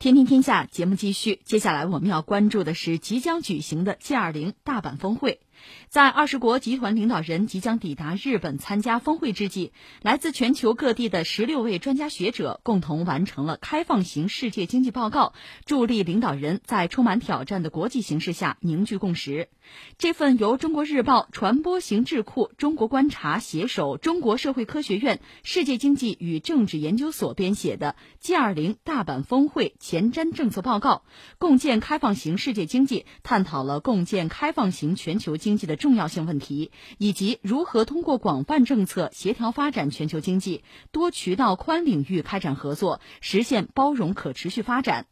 天天天下节目继续，接下来我们要关注的是即将举行的 G 二零大阪峰会。在二十国集团领导人即将抵达日本参加峰会之际，来自全球各地的十六位专家学者共同完成了开放型世界经济报告，助力领导人在充满挑战的国际形势下凝聚共识。这份由中国日报传播型智库中国观察携手中国社会科学院世界经济与政治研究所编写的 G20 大阪峰会前瞻政策报告《共建开放型世界经济》，探讨了共建开放型全球经济的重要性问题，以及如何通过广泛政策协调发展全球经济，多渠道宽领域开展合作，实现包容可持续发展。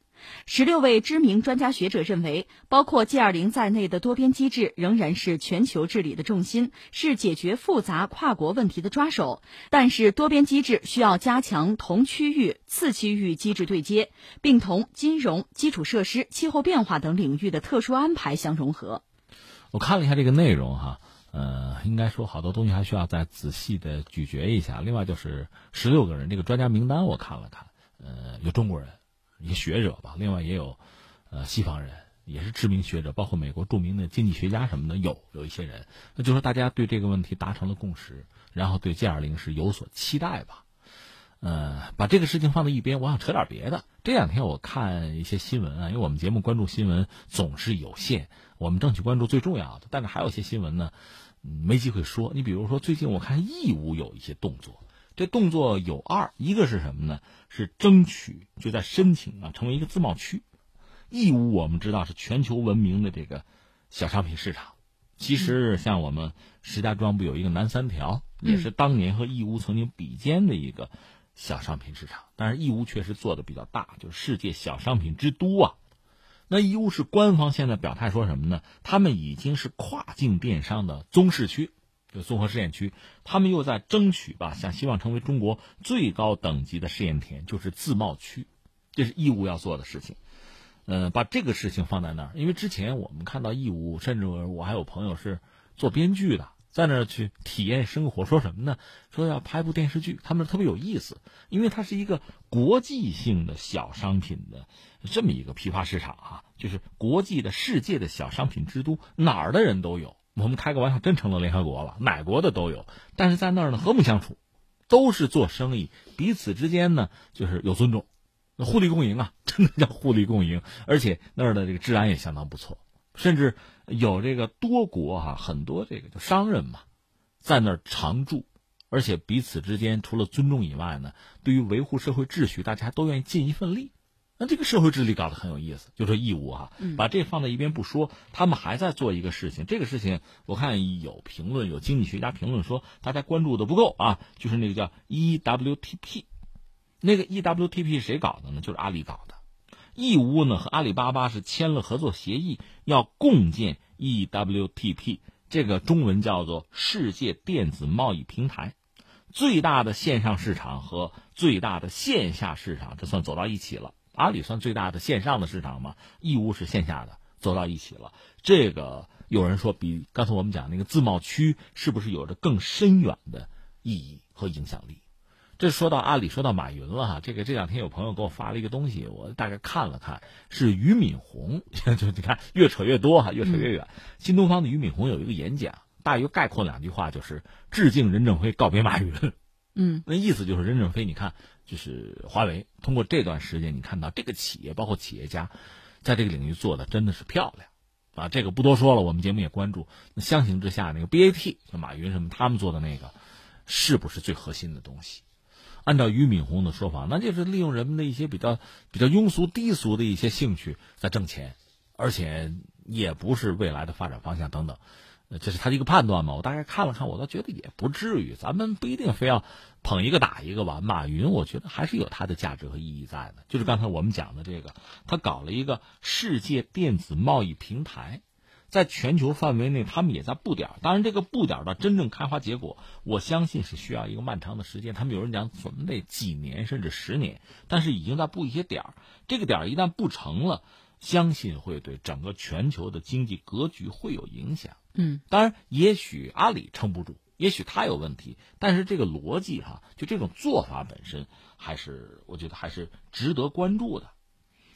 十六位知名专家学者认为，包括 G20 在内的多边机制仍然是全球治理的重心，是解决复杂跨国问题的抓手。但是，多边机制需要加强同区域、次区域机制对接，并同金融、基础设施、气候变化等领域的特殊安排相融合。我看了一下这个内容哈，呃，应该说好多东西还需要再仔细的咀嚼一下。另外就是十六个人这个专家名单，我看了看，呃，有中国人。一些学者吧，另外也有，呃，西方人也是知名学者，包括美国著名的经济学家什么的，有有一些人，那就说大家对这个问题达成了共识，然后对 G 二零是有所期待吧。呃，把这个事情放在一边，我想扯点别的。这两天我看一些新闻啊，因为我们节目关注新闻总是有限，我们争取关注最重要的，但是还有一些新闻呢，没机会说。你比如说，最近我看义乌有一些动作。这动作有二，一个是什么呢？是争取就在申请啊，成为一个自贸区。义乌我们知道是全球闻名的这个小商品市场。其实像我们石家庄不有一个南三条，也是当年和义乌曾经比肩的一个小商品市场。但是义乌确实做的比较大，就是世界小商品之都啊。那义乌是官方现在表态说什么呢？他们已经是跨境电商的综市区。就综合试验区，他们又在争取吧，想希望成为中国最高等级的试验田，就是自贸区，这是义乌要做的事情。嗯，把这个事情放在那儿，因为之前我们看到义乌，甚至我还有朋友是做编剧的，在那儿去体验生活，说什么呢？说要拍部电视剧，他们特别有意思，因为它是一个国际性的小商品的这么一个批发市场啊，就是国际的世界的小商品之都，哪儿的人都有。我们开个玩笑，真成了联合国了，哪国的都有。但是在那儿呢，和睦相处，都是做生意，彼此之间呢就是有尊重，互利共赢啊，真的叫互利共赢。而且那儿的这个治安也相当不错，甚至有这个多国哈，很多这个就商人嘛，在那儿常住，而且彼此之间除了尊重以外呢，对于维护社会秩序，大家都愿意尽一份力。那这个社会治理搞得很有意思，就说义务哈，把这放在一边不说，他们还在做一个事情。这个事情我看有评论，有经济学家评论说，大家关注的不够啊。就是那个叫 EWTP，那个 EWTP 谁搞的呢？就是阿里搞的。义乌呢和阿里巴巴是签了合作协议，要共建 EWTP，这个中文叫做世界电子贸易平台，最大的线上市场和最大的线下市场，这算走到一起了。阿里算最大的线上的市场嘛？义乌是线下的，走到一起了。这个有人说，比刚才我们讲那个自贸区是不是有着更深远的意义和影响力？这说到阿里，说到马云了哈。这个这两天有朋友给我发了一个东西，我大概看了看，是俞敏洪。就你看，越扯越多哈，越扯越远。新东方的俞敏洪有一个演讲，大约概括两句话，就是致敬任正非，告别马云。嗯，那意思就是任正非，你看。就是华为通过这段时间，你看到这个企业包括企业家，在这个领域做的真的是漂亮，啊，这个不多说了，我们节目也关注。那相形之下，那个 BAT 像马云什么他们做的那个，是不是最核心的东西？按照俞敏洪的说法，那就是利用人们的一些比较比较庸俗低俗的一些兴趣在挣钱，而且也不是未来的发展方向等等。这是他的一个判断嘛？我大概看了看，我倒觉得也不至于。咱们不一定非要捧一个打一个吧。马云，我觉得还是有他的价值和意义在的。就是刚才我们讲的这个，他搞了一个世界电子贸易平台，在全球范围内，他们也在布点。当然，这个布点的真正开花结果，我相信是需要一个漫长的时间。他们有人讲，准备几年甚至十年，但是已经在布一些点儿。这个点儿一旦布成了，相信会对整个全球的经济格局会有影响。嗯，当然，也许阿里撑不住，也许他有问题，但是这个逻辑哈，就这种做法本身，还是我觉得还是值得关注的。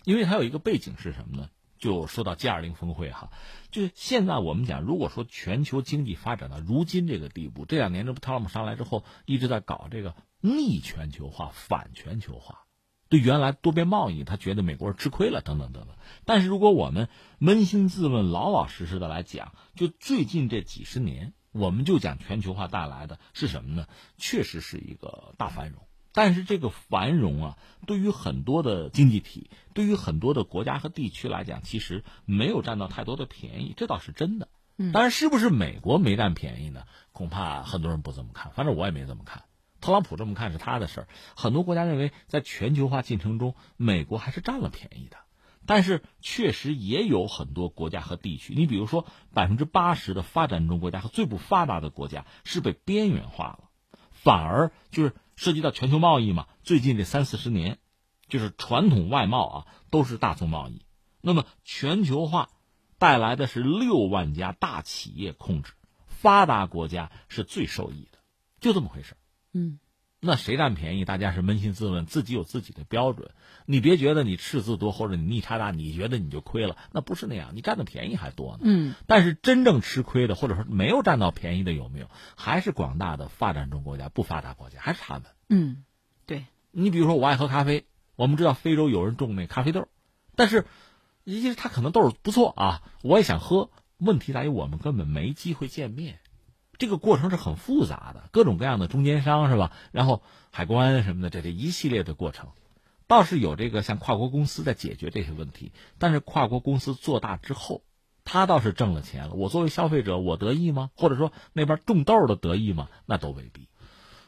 因为它有一个背景是什么呢？就说到 G 二零峰会哈，就是现在我们讲，如果说全球经济发展到如今这个地步，这两年这不特朗普上来之后一直在搞这个逆全球化、反全球化，对原来多边贸易他觉得美国人吃亏了等等等等。但是如果我们扪心自问、老老实实的来讲，就最近这几十年，我们就讲全球化带来的是什么呢？确实是一个大繁荣。但是这个繁荣啊，对于很多的经济体，对于很多的国家和地区来讲，其实没有占到太多的便宜，这倒是真的。当然，是不是美国没占便宜呢？恐怕很多人不这么看，反正我也没这么看。特朗普这么看是他的事儿。很多国家认为，在全球化进程中，美国还是占了便宜的。但是，确实也有很多国家和地区，你比如说，百分之八十的发展中国家和最不发达的国家是被边缘化了，反而就是。涉及到全球贸易嘛，最近这三四十年，就是传统外贸啊都是大宗贸易。那么全球化带来的是六万家大企业控制，发达国家是最受益的，就这么回事嗯，那谁占便宜？大家是扪心自问，自己有自己的标准。你别觉得你赤字多或者你逆差大，你觉得你就亏了，那不是那样，你占的便宜还多呢。嗯，但是真正吃亏的，或者说没有占到便宜的有没有？还是广大的发展中国家、不发达国家，还是他们。嗯，对。你比如说，我爱喝咖啡，我们知道非洲有人种那咖啡豆，但是其实他可能豆不错啊，我也想喝。问题在于我们根本没机会见面，这个过程是很复杂的，各种各样的中间商是吧？然后海关什么的，这这一系列的过程。倒是有这个像跨国公司在解决这些问题，但是跨国公司做大之后，他倒是挣了钱了。我作为消费者，我得意吗？或者说那边种豆的得意吗？那都未必。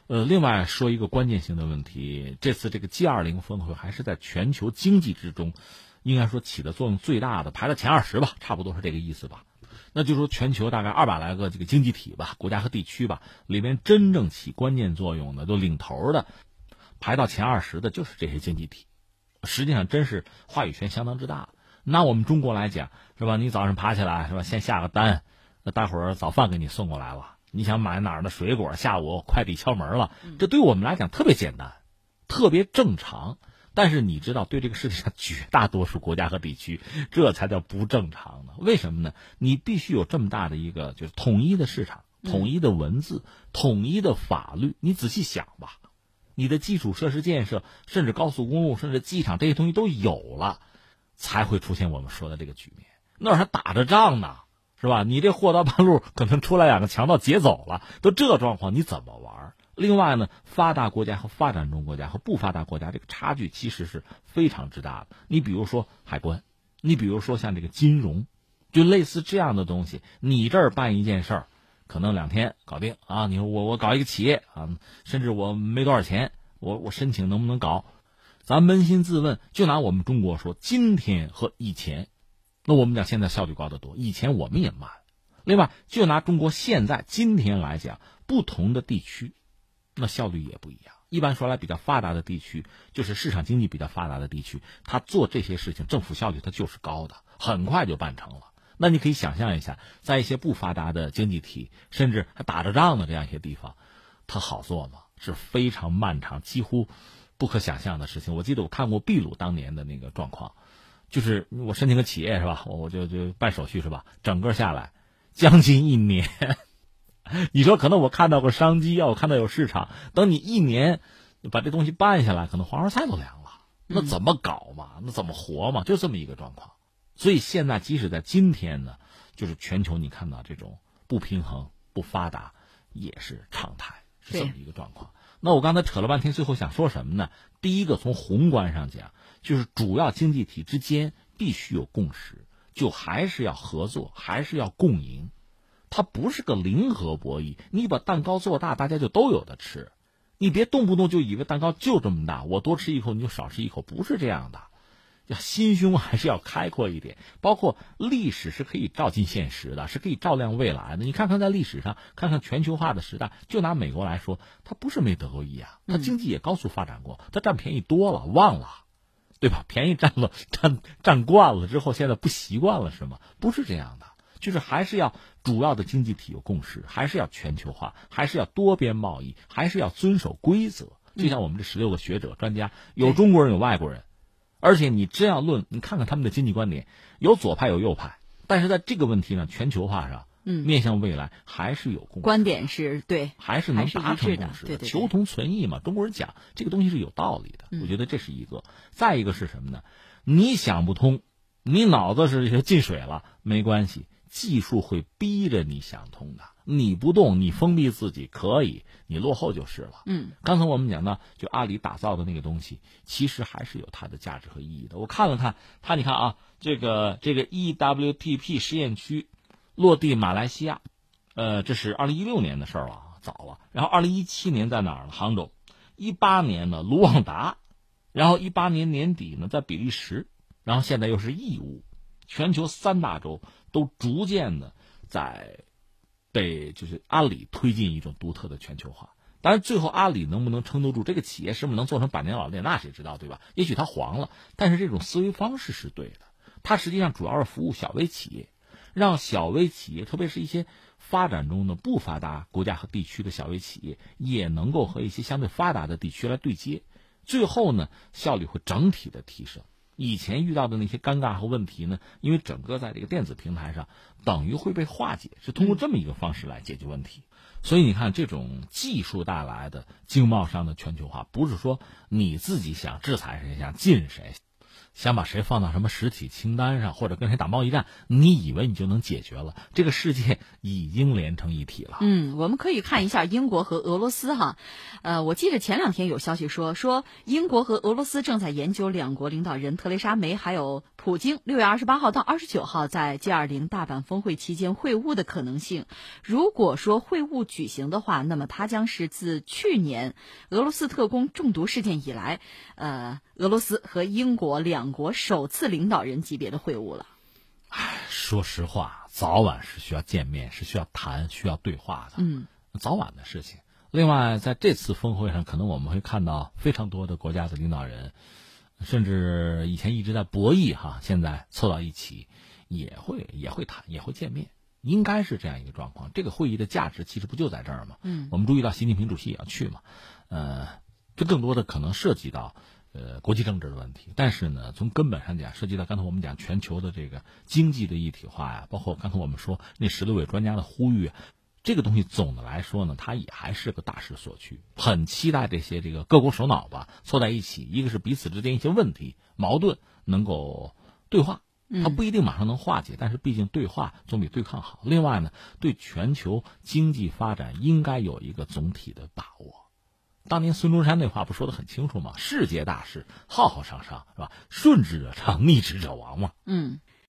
呃，另外说一个关键性的问题，这次这个 G 二零峰会还是在全球经济之中，应该说起的作用最大的，排到前二十吧，差不多是这个意思吧。那就说全球大概二百来个这个经济体吧，国家和地区吧，里面真正起关键作用的，都领头的。排到前二十的就是这些经济体，实际上真是话语权相当之大。拿我们中国来讲，是吧？你早上爬起来，是吧？先下个单，那待会儿早饭给你送过来了。你想买哪儿的水果，下午快递敲门了。这对我们来讲特别简单，特别正常。但是你知道，对这个世界上绝大多数国家和地区，这才叫不正常呢。为什么呢？你必须有这么大的一个就是统一的市场、统一的文字、统一的法律。你仔细想吧。你的基础设施建设，甚至高速公路，甚至机场这些东西都有了，才会出现我们说的这个局面。那还打着仗呢，是吧？你这货到半路可能出来两个强盗劫走了，都这状况你怎么玩？另外呢，发达国家和发展中国家和不发达国家这个差距其实是非常之大的。你比如说海关，你比如说像这个金融，就类似这样的东西，你这儿办一件事儿。可能两天搞定啊！你说我我搞一个企业啊，甚至我没多少钱，我我申请能不能搞？咱扪心自问，就拿我们中国说，今天和以前，那我们讲现在效率高得多，以前我们也慢。另外，就拿中国现在今天来讲，不同的地区，那效率也不一样。一般说来，比较发达的地区，就是市场经济比较发达的地区，他做这些事情，政府效率它就是高的，很快就办成了。那你可以想象一下，在一些不发达的经济体，甚至还打着仗的这样一些地方，它好做吗？是非常漫长、几乎不可想象的事情。我记得我看过秘鲁当年的那个状况，就是我申请个企业是吧？我就就办手续是吧？整个下来将近一年。你说可能我看到个商机啊，我看到有市场，等你一年把这东西办下来，可能黄花菜都凉了。那怎么搞嘛？那怎么活嘛？就这么一个状况。所以现在，即使在今天呢，就是全球你看到这种不平衡、不发达，也是常态，是这么一个状况。那我刚才扯了半天，最后想说什么呢？第一个，从宏观上讲，就是主要经济体之间必须有共识，就还是要合作，还是要共赢。它不是个零和博弈，你把蛋糕做大，大家就都有的吃。你别动不动就以为蛋糕就这么大，我多吃一口你就少吃一口，不是这样的。要心胸还是要开阔一点，包括历史是可以照进现实的，是可以照亮未来的。你看看在历史上，看看全球化的时代，就拿美国来说，它不是没得过益啊，它经济也高速发展过，它占便宜多了，忘了，对吧？便宜占了，占占惯了之后，现在不习惯了是吗？不是这样的，就是还是要主要的经济体有共识，还是要全球化，还是要多边贸易，还是要遵守规则。就像我们这十六个学者专家，有中国人，有外国人。而且你真要论，你看看他们的经济观点，有左派有右派，但是在这个问题上，全球化上，嗯，面向未来还是有共识观点是对，还是能达成共识的，求同存异嘛。中国人讲这个东西是有道理的，我觉得这是一个。再一个是什么呢？你想不通，你脑子是进水了，没关系，技术会逼着你想通的。你不动，你封闭自己可以，你落后就是了。嗯，刚才我们讲到，就阿里打造的那个东西，其实还是有它的价值和意义的。我看了看，它你看啊，这个这个 EWTP 实验区落地马来西亚，呃，这是二零一六年的事儿了，早了。然后二零一七年在哪儿呢？杭州。一八年呢，卢旺达，然后一八年年底呢，在比利时，然后现在又是义乌，全球三大洲都逐渐的在。被就是阿里推进一种独特的全球化，当然最后阿里能不能撑得住，这个企业是不是能做成百年老店，那谁知道对吧？也许它黄了，但是这种思维方式是对的。它实际上主要是服务小微企业，让小微企业，特别是一些发展中的不发达国家和地区的小微企业，也能够和一些相对发达的地区来对接，最后呢，效率会整体的提升。以前遇到的那些尴尬和问题呢，因为整个在这个电子平台上，等于会被化解，是通过这么一个方式来解决问题。所以你看，这种技术带来的经贸上的全球化，不是说你自己想制裁谁、想禁谁。想把谁放到什么实体清单上，或者跟谁打贸易战？你以为你就能解决了？这个世界已经连成一体了。嗯，我们可以看一下英国和俄罗斯哈。呃，我记得前两天有消息说，说英国和俄罗斯正在研究两国领导人特蕾莎梅还有普京六月二十八号到二十九号在 G 二零大阪峰会期间会晤的可能性。如果说会晤举行的话，那么它将是自去年俄罗斯特工中毒事件以来，呃。俄罗斯和英国两国首次领导人级别的会晤了。唉，说实话，早晚是需要见面，是需要谈、需要对话的。嗯，早晚的事情。另外，在这次峰会上，可能我们会看到非常多的国家的领导人，甚至以前一直在博弈哈，现在凑到一起，也会也会谈，也会见面，应该是这样一个状况。这个会议的价值其实不就在这儿吗？嗯，我们注意到习近平主席也要去嘛，呃，这更多的可能涉及到。呃，国际政治的问题，但是呢，从根本上讲，涉及到刚才我们讲全球的这个经济的一体化呀，包括刚才我们说那十六位专家的呼吁，这个东西总的来说呢，它也还是个大势所趋。很期待这些这个各国首脑吧，凑在一起，一个是彼此之间一些问题矛盾能够对话，它不一定马上能化解，但是毕竟对话总比对抗好。另外呢，对全球经济发展应该有一个总体的把握。当年孙中山那话不说的很清楚吗？世界大事，浩浩汤汤，是吧？顺之者昌，逆之者亡嘛。嗯。